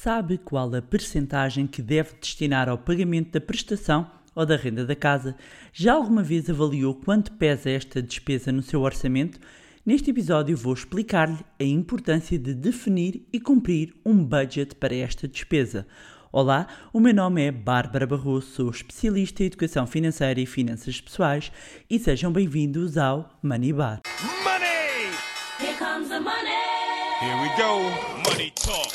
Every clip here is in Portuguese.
Sabe qual a percentagem que deve destinar ao pagamento da prestação ou da renda da casa? Já alguma vez avaliou quanto pesa esta despesa no seu orçamento? Neste episódio vou explicar-lhe a importância de definir e cumprir um budget para esta despesa. Olá, o meu nome é Bárbara Barroso, sou especialista em educação financeira e finanças pessoais e sejam bem-vindos ao Money Bar. Money! Here comes the money. Here we go. Money talk.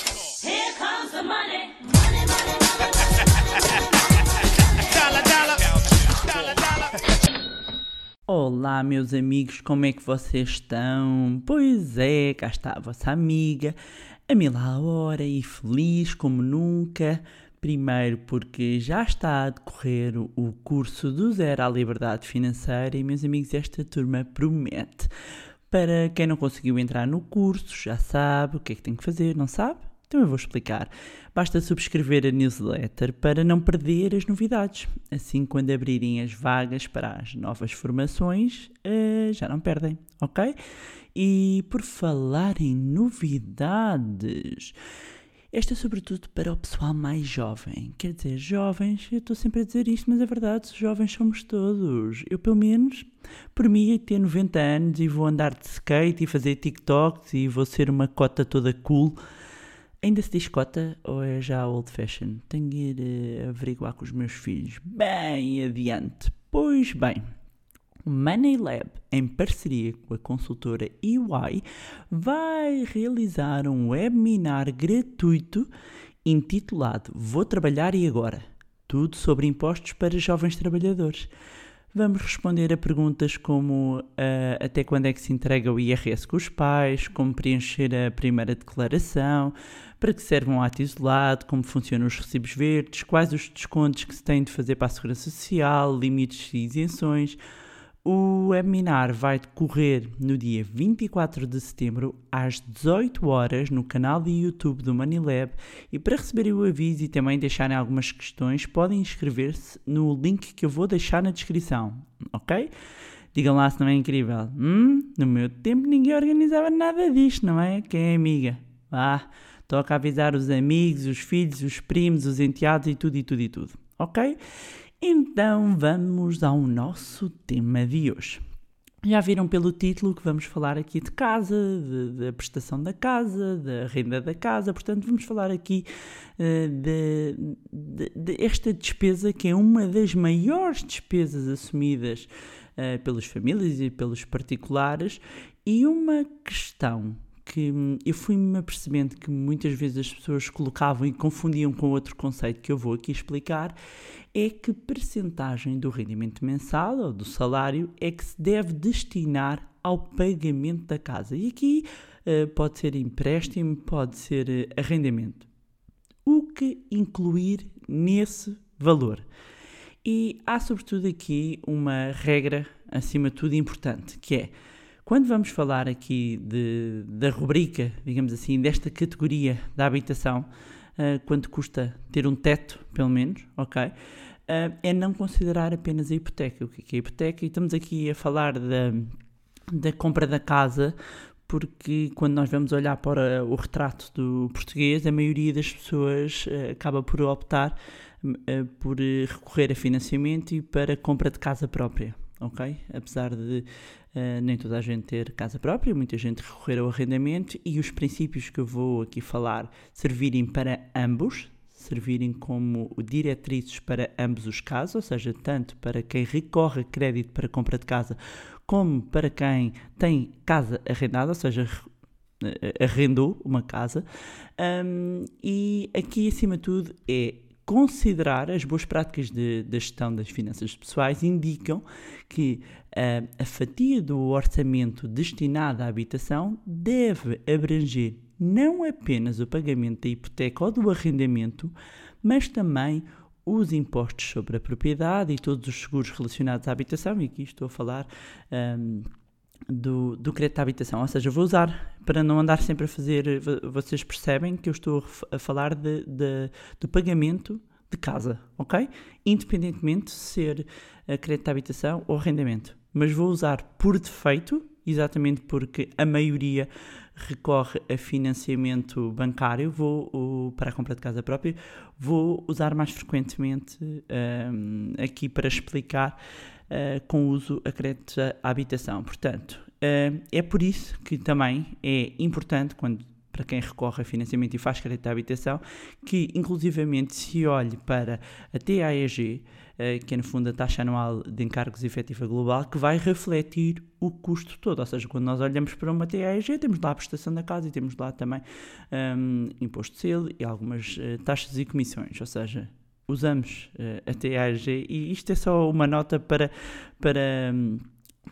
Olá, meus amigos, como é que vocês estão? Pois é, cá está a vossa amiga, a mil hora e feliz como nunca. Primeiro, porque já está a decorrer o curso do Zero à Liberdade Financeira e, meus amigos, esta turma promete. Para quem não conseguiu entrar no curso, já sabe o que é que tem que fazer, não sabe? Então eu vou explicar. Basta subscrever a newsletter para não perder as novidades. Assim, quando abrirem as vagas para as novas formações, eh, já não perdem, ok? E por falar em novidades, esta é sobretudo para o pessoal mais jovem. Quer dizer, jovens, eu estou sempre a dizer isto, mas é verdade, jovens somos todos. Eu, pelo menos, por mim, ia ter 90 anos e vou andar de skate e fazer TikToks e vou ser uma cota toda cool. Ainda se diz cota ou é já old fashion? Tenho de ir eh, averiguar com os meus filhos. Bem adiante. Pois bem, o Money Lab, em parceria com a consultora EY, vai realizar um webinar gratuito intitulado Vou Trabalhar e Agora? Tudo sobre impostos para jovens trabalhadores. Vamos responder a perguntas como ah, até quando é que se entrega o IRS com os pais, como preencher a primeira declaração, para que serve um ato isolado, como funcionam os recibos verdes, quais os descontos que se tem de fazer para a Segurança Social, limites e isenções. O webinar vai decorrer no dia 24 de setembro às 18 horas no canal de YouTube do Manilab e para receberem o aviso e também deixarem algumas questões podem inscrever-se no link que eu vou deixar na descrição, ok? Digam lá se não é incrível. Hum, no meu tempo ninguém organizava nada disto, não é? Quem é amiga? Ah, toca avisar os amigos, os filhos, os primos, os enteados e tudo e tudo e tudo, ok? Então vamos ao nosso tema de hoje. Já viram pelo título que vamos falar aqui de casa, da prestação da casa, da renda da casa, portanto vamos falar aqui eh, de, de- de despesa que é uma das maiores despesas assumidas eh, pelas famílias e pelos particulares e uma questão que hum, eu fui-me apercebendo que muitas vezes as pessoas colocavam e confundiam com outro conceito que eu vou aqui explicar, é que percentagem do rendimento mensal ou do salário é que se deve destinar ao pagamento da casa. E aqui eh, pode ser empréstimo, pode ser eh, arrendamento. O que incluir nesse valor? E há sobretudo aqui uma regra, acima de tudo, importante, que é quando vamos falar aqui de, da rubrica, digamos assim, desta categoria da habitação, ah, quanto custa ter um teto, pelo menos, ok? Ah, é não considerar apenas a hipoteca. O que é que é a hipoteca? E estamos aqui a falar da, da compra da casa, porque quando nós vamos olhar para o retrato do português, a maioria das pessoas eh, acaba por optar eh, por recorrer a financiamento e para compra de casa própria, ok? Apesar de eh, nem toda a gente ter casa própria, muita gente recorrer ao arrendamento e os princípios que eu vou aqui falar servirem para ambos, servirem como diretrizes para ambos os casos, ou seja, tanto para quem recorre a crédito para compra de casa, como para quem tem casa arrendada, ou seja, eh, arrendou uma casa. Um, e aqui, acima de tudo, é considerar as boas práticas da gestão das finanças pessoais indicam que ah, a fatia do orçamento destinada à habitação deve abranger não apenas o pagamento da hipoteca ou do arrendamento, mas também os impostos sobre a propriedade e todos os seguros relacionados à habitação, e aqui estou a falar ahm, do, do crédito à habitação, ou seja, vou usar para não andar sempre a fazer, vo- vocês percebem que eu estou a falar de, de- do pagamento de casa, ok? Independentemente de ser a crédito à habitação ou arrendamento. Mas vou usar por defeito, exatamente porque a maioria recorre a financiamento bancário, vou, para a compra de casa própria, vou usar mais frequentemente ahm, aqui para explicar ah, com uso a créditos à habitação. Portanto, ah, é por isso que também é importante, quando para quem recorre a financiamento e faz crédito à habitação, que inclusivamente se olhe para a TAEG, eh, que é no fundo a taxa anual de encargos efetiva global, que vai refletir o custo todo. Ou seja, quando nós olhamos para uma TAEG, temos lá a prestação da casa e temos lá também hum, imposto de selo e algumas eh, taxas e comissões. Ou seja, usamos eh, a TAEG e isto é só uma nota para. para hum,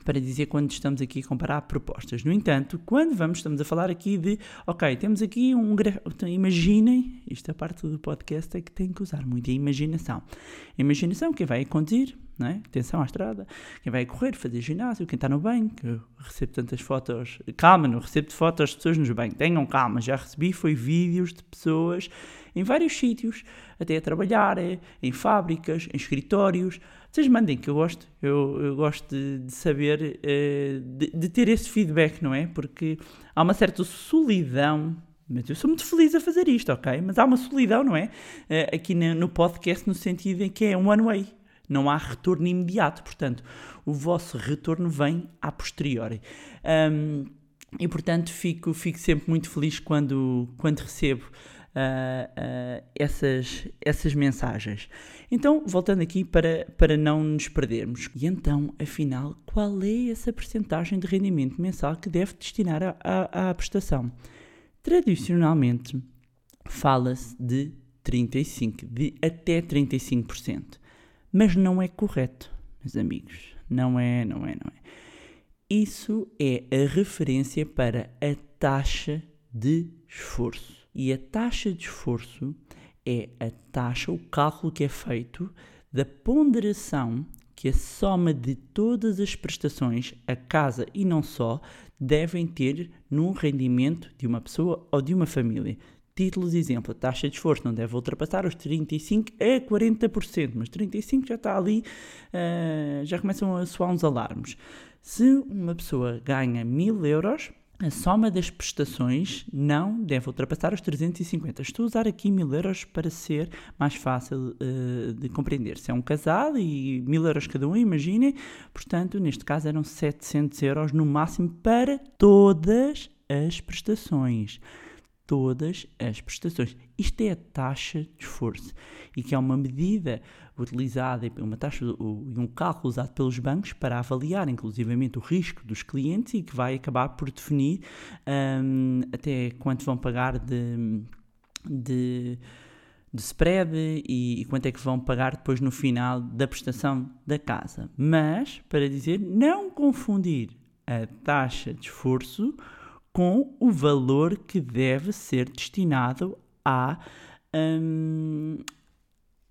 para dizer quando estamos aqui a comparar propostas. No entanto, quando vamos, estamos a falar aqui de, ok, temos aqui um gra- então, imaginem, isto é parte do podcast é que tem que usar muito a imaginação. A imaginação, quem vai a conduzir, não é? atenção à estrada, quem vai a correr, fazer ginásio, quem está no banho, que eu recebo tantas fotos, calma, não recebo fotos de pessoas nos banhos, tenham calma, já recebi foi vídeos de pessoas em vários sítios, até a trabalhar, eh, em fábricas, em escritórios, vocês mandem que eu gosto, eu, eu gosto de, de saber, eh, de, de ter esse feedback, não é? Porque há uma certa solidão, mas eu sou muito feliz a fazer isto, ok? Mas há uma solidão, não é? Eh, aqui no, podcast, no sentido em que é um one way, não há retorno imediato, portanto, o vosso retorno vem a posteriori. Ahm, e portanto fico, fico sempre muito feliz quando, quando recebo ah, ah, essas, essas mensagens. Então, voltando aqui para, para não nos perdermos. E então, afinal, qual é essa percentagem de rendimento mensal que deve destinar à prestação? Tradicionalmente, fala-se de 35%, de até 35%. Mas não é correto, meus amigos. Não é, não é, não é. Isso é a referência para a taxa de esforço. E a taxa de esforço é a taxa, o cálculo que é feito da ponderação que a soma de todas as prestações, a casa e não só, devem ter num rendimento de uma pessoa ou de uma família. Títulos exemplo, a taxa de esforço não deve ultrapassar os 35% a 40%, mas 35% já está ali, ah, já começam a soar uns alarmes. Se uma pessoa ganha 1000 euros, a soma das prestações não deve ultrapassar os 350. Estou a usar aqui 1000 euros para ser mais fácil eh, de compreender. Se é um casal e 1000 euros cada um, imaginem, portanto, neste caso eram 700 euros no máximo para todas as prestações todas as prestações. Isto é a taxa de esforço e que é uma medida utilizada e uma taxa e um cálculo usado pelos bancos para avaliar inclusivamente o risco dos clientes e que vai acabar por definir hum, até quanto vão pagar de, de, de spread e, e quanto é que vão pagar depois no final da prestação da casa. Mas, para dizer, não confundir a taxa de esforço com o valor que deve ser destinado à, hum,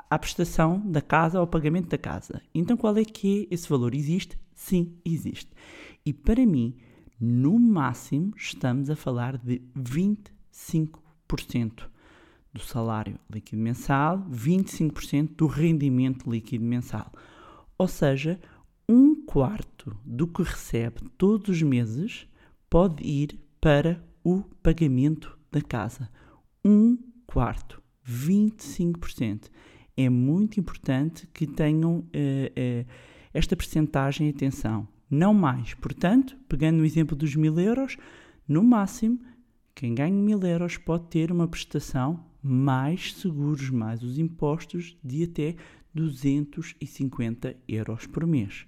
à prestação da casa, ao pagamento da casa. Então, qual é que é esse valor? Existe? Sim, existe. E para mim, no máximo, estamos a falar de 25% do salário líquido mensal, 25% do rendimento líquido mensal. Ou seja, um quarto do que recebe todos os meses pode ir para o pagamento da casa. Um quarto, 25%. É muito importante que tenham eh, eh, esta percentagem em atenção. Não mais. Portanto, pegando no exemplo dos mil euros, no máximo, quem ganha mil euros pode ter uma prestação mais seguros, mais os impostos, de até 250 euros por mês.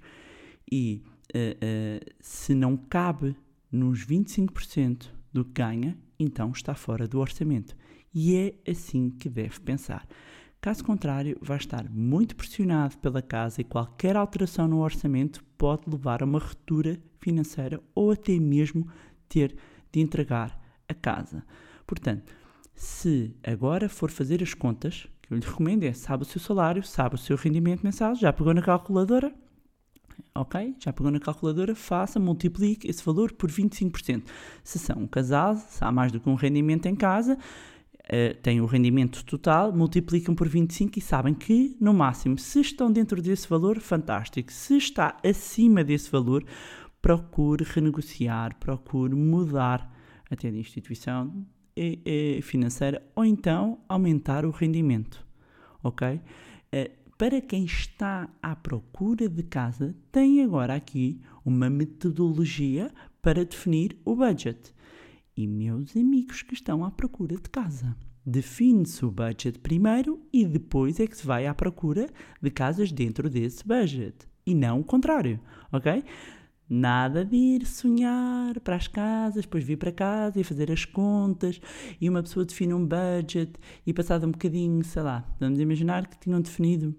E eh, se não cabe nos 25% do que ganha, então está fora do orçamento. E é assim que deve pensar. Caso contrário, vai estar muito pressionado pela casa e qualquer alteração no orçamento pode levar a uma ruptura financeira ou até mesmo ter de entregar a casa. Portanto, se agora for fazer as contas, que eu lhe recomendo é, sabe o seu salário, sabe o seu rendimento mensal, já pegou na calculadora, ok? Já pegou na calculadora, faça, multiplique esse valor por 25%. Se são casal, se há mais do que um rendimento em casa, eh, têm o rendimento total, multiplicam por 25 e sabem que, no máximo, se estão dentro desse valor, fantástico. Se está acima desse valor, procure renegociar, procure mudar até de instituição eh, eh, financeira, ou então aumentar o rendimento, ok? Para quem está à procura de casa, tem agora aqui uma metodologia para definir o budget. E meus amigos que estão à procura de casa, define-se o budget primeiro e depois é que se vai à procura de casas dentro desse budget. E não o contrário, ok? Nada de ir sonhar para as casas, depois vir para casa e fazer as contas e uma pessoa define um budget e passado um bocadinho, sei lá, vamos imaginar que tinham definido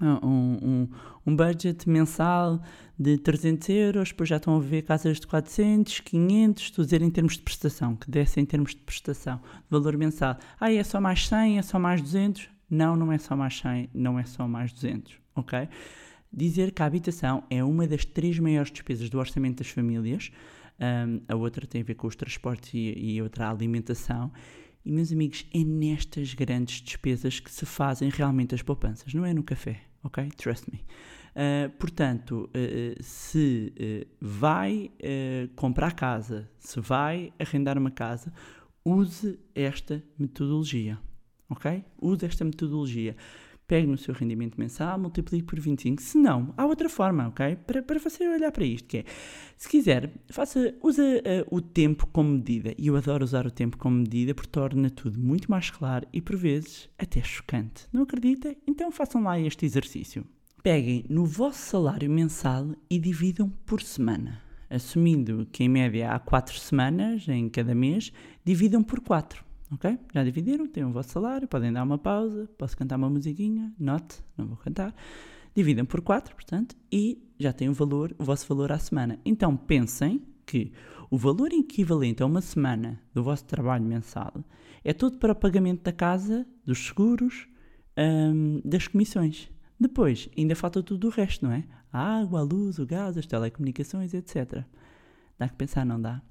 um, um, um budget mensal de 300 euros, depois já estão a ver casas de 400, 500, estou a dizer em termos de prestação, que desse em termos de prestação, de valor mensal. Ah, é só mais 100, é só mais 200? Não, não é só mais 100, não é só mais 200, ok? Dizer que a habitação é uma das três maiores despesas do orçamento das famílias, um, a outra tem a ver com os transportes e, e outra a alimentação, e, meus amigos, é nestas grandes despesas que se fazem realmente as poupanças, não é no café, ok? Trust me. Uh, portanto, uh, se uh, vai comprar casa, se vai arrendar uma casa, use esta metodologia, ok? Use esta metodologia. Pegue no seu rendimento mensal, multiplique por 25. Se não, há outra forma, ok? Para, para você olhar para isto, que é, se quiser, faça, usa o tempo como medida. E eu adoro usar o tempo como medida porque torna tudo muito mais claro e, por vezes, até chocante. Não acredita? Então façam lá este exercício peguem no vosso salário mensal e dividam por semana. Assumindo que em média há 4 semanas em cada mês, dividam por 4. Ok? Já dividiram, têm o vosso salário, podem dar uma pausa, posso cantar uma musiquinha, note, não vou cantar. Dividam por 4, portanto, e já têm o valor, o vosso valor à semana. Então pensem que o valor equivalente a uma semana do vosso trabalho mensal é todo para o pagamento da casa, dos seguros, hum, das comissões. Depois, ainda falta tudo o resto, não é? A água, a luz, o gás, as telecomunicações, etc. Dá que pensar, não dá?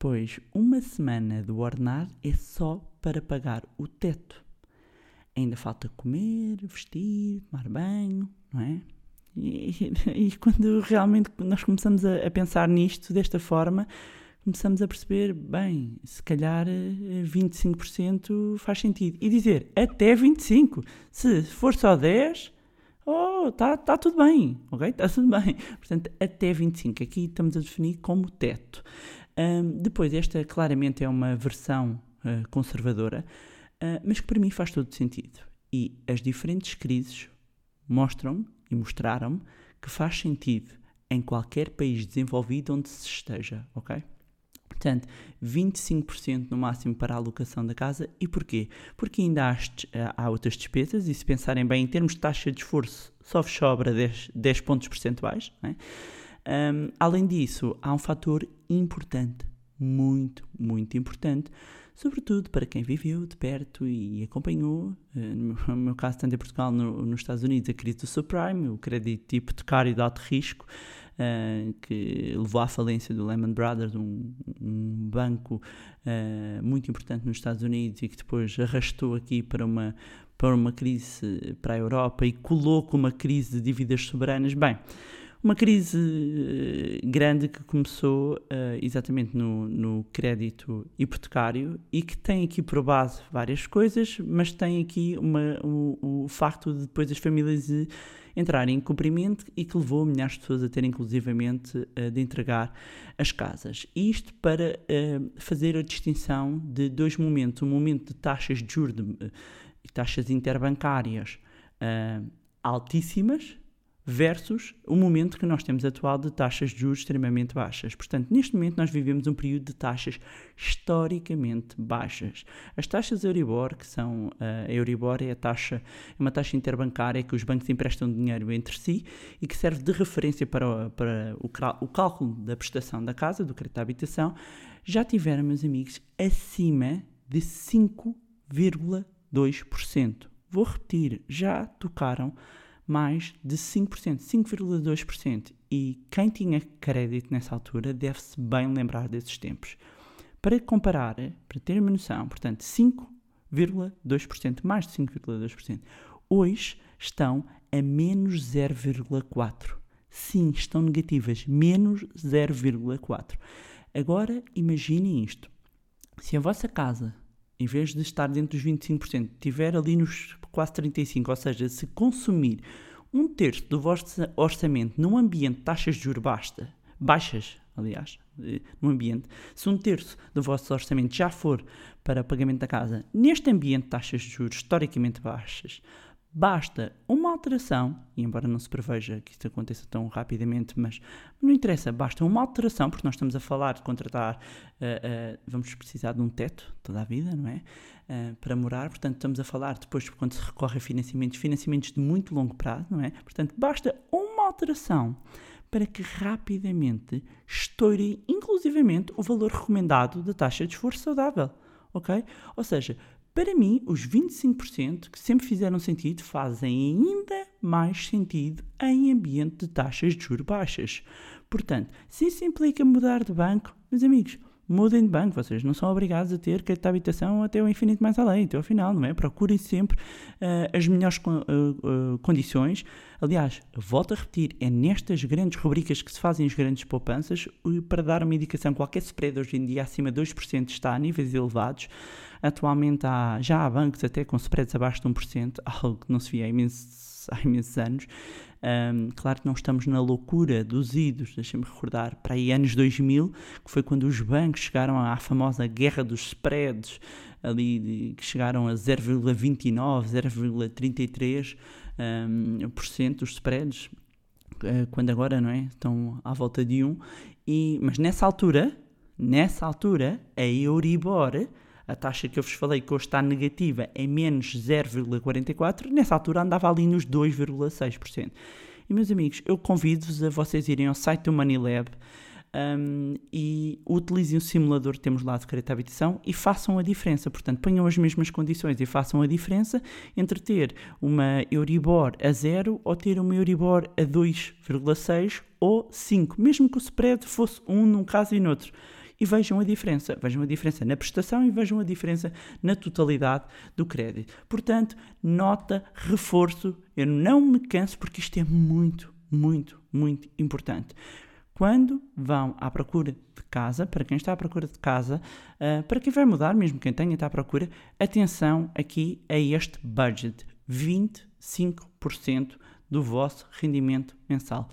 Pois uma semana do ordenado é só para pagar o teto. Ainda falta comer, vestir, tomar banho, não é? E, e, e quando realmente nós começamos a, a, pensar nisto desta forma, começamos a perceber, bem, se calhar 25% eh, faz sentido. E dizer até 25%. Se for só 10%, oh, está tá tudo bem, ok? Está tudo bem. Portanto, até 25. Aqui estamos a definir como teto. Depois, esta claramente é uma versão uh, conservadora, uh, mas que para mim faz todo sentido. E as diferentes crises mostram e mostraram que faz sentido em qualquer país desenvolvido onde se esteja, ok? Portanto, 25% no máximo para a alocação da casa. E porquê? Porque ainda há, eh, há, outras despesas, e se pensarem bem em termos de taxa de esforço, só sobra 10, 10 pontos percentuais. É? Um, além disso, há um fator importante, muito, muito importante, sobretudo para quem viveu de perto e acompanhou, eh, no meu caso, tanto em Portugal no, nos Estados Unidos, a crise do subprime, o crédito hipotecário de alto risco, uh, que levou à falência do Lehman Brothers, um, um banco uh, muito importante nos Estados Unidos e que depois arrastou aqui para uma, para uma crise para a Europa e colou com uma crise de dívidas soberanas. Bem, uma crise grande que começou uh, exatamente no, no, crédito hipotecário e que tem aqui por base várias coisas, mas tem aqui uma, o, o facto de depois as famílias entrar em cumprimento e que levou milhares de pessoas a ter inclusivamente uh, de entregar as casas. Isto para fazer a distinção de dois momentos, um momento de taxas de juros e taxas interbancárias altíssimas, versus o momento que nós temos atual de taxas de juros extremamente baixas. Portanto, neste momento nós vivemos um período de taxas historicamente baixas. As taxas Euribor, que são eh, a Euribor é a taxa, é uma taxa interbancária que os bancos emprestam dinheiro entre si e que serve de referência para, o, para o, o cálculo da prestação da casa, do crédito à habitação, já tiveram, meus amigos, acima de 5,2%. Vou repetir, já tocaram mais de 5%, 5,2%. E quem tinha crédito nessa altura deve-se bem lembrar desses tempos. Para comparar, para ter uma noção, portanto, 5,2%, mais de 5,2%, hoje estão a menos 0,4%. Sim, estão negativas, menos 0,4%. Agora imaginem isto. Se a vossa casa, em vez de estar dentro dos 25%, estiver ali nos quase 35%, ou seja, se consumir um terço do vosso orçamento num ambiente de taxas de juros basta, baixas, aliás, num ambiente, se um terço do vosso orçamento já for para pagamento da casa, neste ambiente de taxas de juros historicamente baixas, basta uma alteração, e embora não se preveja que isto aconteça tão rapidamente, mas não interessa, basta uma alteração, porque nós estamos a falar de contratar, eh, eh, vamos precisar de um teto toda a vida, não é? Eh, para morar, portanto estamos a falar depois quando se recorre a financiamentos, financiamentos de muito longo prazo, não é? Portanto, basta uma alteração para que rapidamente estoure inclusivamente o valor recomendado da taxa de esforço saudável, ok? Ou seja, para mim, os 25% que sempre fizeram sentido fazem ainda mais sentido em ambiente de taxas de juros baixas. Portanto, se isso implica mudar de banco, meus amigos, mudem de banco. Vocês não são obrigados a ter crédito de habitação até o infinito mais além, até ao final, não é? Procurem sempre uh, as melhores uh, uh, condições. Aliás, volto a repetir, é nestas grandes rubricas que se fazem as grandes poupanças para dar uma indicação. Qualquer spread hoje em dia acima de 2% está a níveis elevados. Atualmente há, já há bancos até com spreads abaixo de 1%, algo que não se via há imensos, há imensos anos. Um, claro que não estamos na loucura dos idos, deixem-me recordar, para aí anos 2000, que foi quando os bancos chegaram à famosa guerra dos spreads, ali que chegaram a 0,29, 0,33% um, por cento spreads, uh, quando agora não é? estão à volta de 1. E, mas nessa altura, nessa altura, a Euribor a taxa que eu vos falei que hoje está negativa é menos 0,44, nessa altura andava ali nos 2,6%. E meus amigos, eu convido-vos a vocês irem ao site do MoneyLab um, e utilizem o simulador que temos lá de crédito à habitação e façam a diferença. Portanto, ponham as mesmas condições e façam a diferença entre ter uma Euribor a 0 ou ter uma Euribor a 2,6 ou 5, mesmo que o spread fosse um num caso e no outro e vejam a diferença. Vejam a diferença na prestação e vejam a diferença na totalidade do crédito. Portanto, nota, reforço, eu não me canso porque isto é muito, muito, muito importante. Quando vão à procura de casa, para quem está à procura de casa, uh, para quem vai mudar, mesmo quem tenha está à procura, atenção aqui a este budget: 25% do vosso rendimento mensal.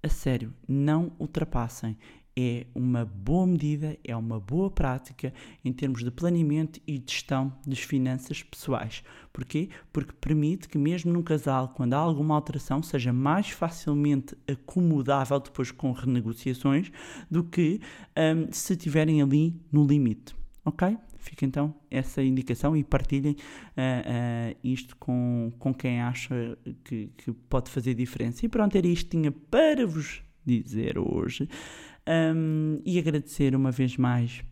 A sério, não ultrapassem é uma boa medida, é uma boa prática em termos de planeamento e gestão das finanças pessoais. Porquê? Porque permite que, mesmo num casal, quando há alguma alteração, seja mais facilmente acomodável depois com renegociações do que um, se estiverem ali no limite. Ok? Fica então essa indicação e partilhem uh, uh, isto com, com quem acha que, que pode fazer diferença. E pronto, era isto que tinha para vos dizer hoje um, e agradecer uma vez mais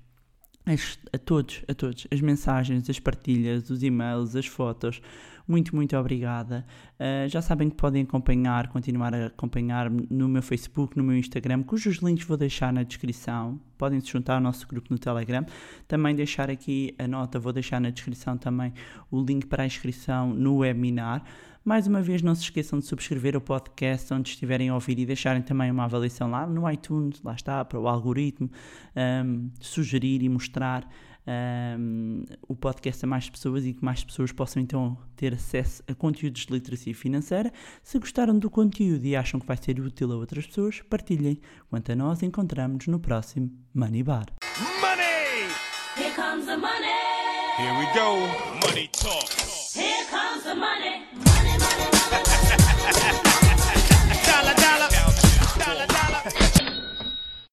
as, a todos, a todos, as mensagens, as partilhas, os e-mails, as fotos. Muito, muito obrigada. Uh, já sabem que podem acompanhar, continuar a acompanhar no meu Facebook, no meu Instagram, cujos links vou deixar na descrição. Podem se juntar ao nosso grupo no Telegram. Também deixar aqui a nota, vou deixar na descrição também o link para a inscrição no webinar. Mais uma vez, não se esqueçam de subscrever o podcast onde estiverem a ouvir e deixarem também uma avaliação lá no iTunes, lá está, para o algoritmo um, sugerir e mostrar um, o podcast a mais pessoas e que mais pessoas possam então ter acesso a conteúdos de literacia financeira. Se gostaram do conteúdo e acham que vai ser útil a outras pessoas, partilhem. Quanto a nós, encontramos no próximo Money Bar. Money! Here comes the money. Here we go. Money talk. Here comes the money. dollar, dollar, dollar, dollar.